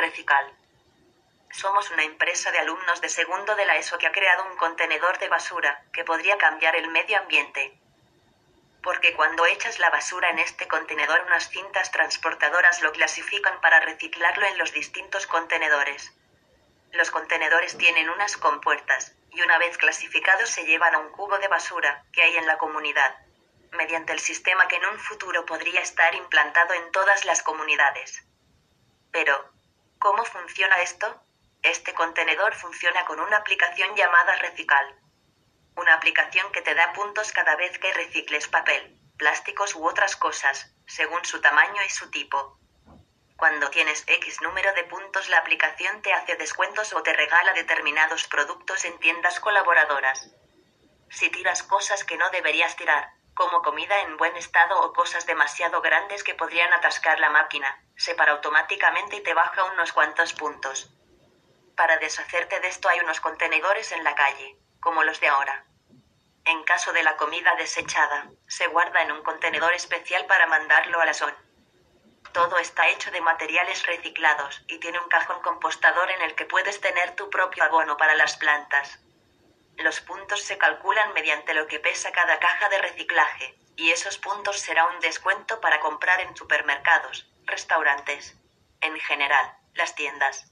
Recical. Somos una empresa de alumnos de segundo de la ESO que ha creado un contenedor de basura que podría cambiar el medio ambiente. Porque cuando echas la basura en este contenedor unas cintas transportadoras lo clasifican para reciclarlo en los distintos contenedores. Los contenedores tienen unas compuertas, y una vez clasificados se llevan a un cubo de basura que hay en la comunidad, mediante el sistema que en un futuro podría estar implantado en todas las comunidades. Pero, ¿cómo funciona esto? Este contenedor funciona con una aplicación llamada Recical. Una aplicación que te da puntos cada vez que recicles papel, plásticos u otras cosas, según su tamaño y su tipo. Cuando tienes X número de puntos la aplicación te hace descuentos o te regala determinados productos en tiendas colaboradoras. Si tiras cosas que no deberías tirar, como comida en buen estado o cosas demasiado grandes que podrían atascar la máquina, se para automáticamente y te baja unos cuantos puntos. Para deshacerte de esto hay unos contenedores en la calle, como los de ahora. En caso de la comida desechada, se guarda en un contenedor especial para mandarlo a la zona. Todo está hecho de materiales reciclados y tiene un cajón compostador en el que puedes tener tu propio abono para las plantas. Los puntos se calculan mediante lo que pesa cada caja de reciclaje, y esos puntos será un descuento para comprar en supermercados, restaurantes, en general, las tiendas,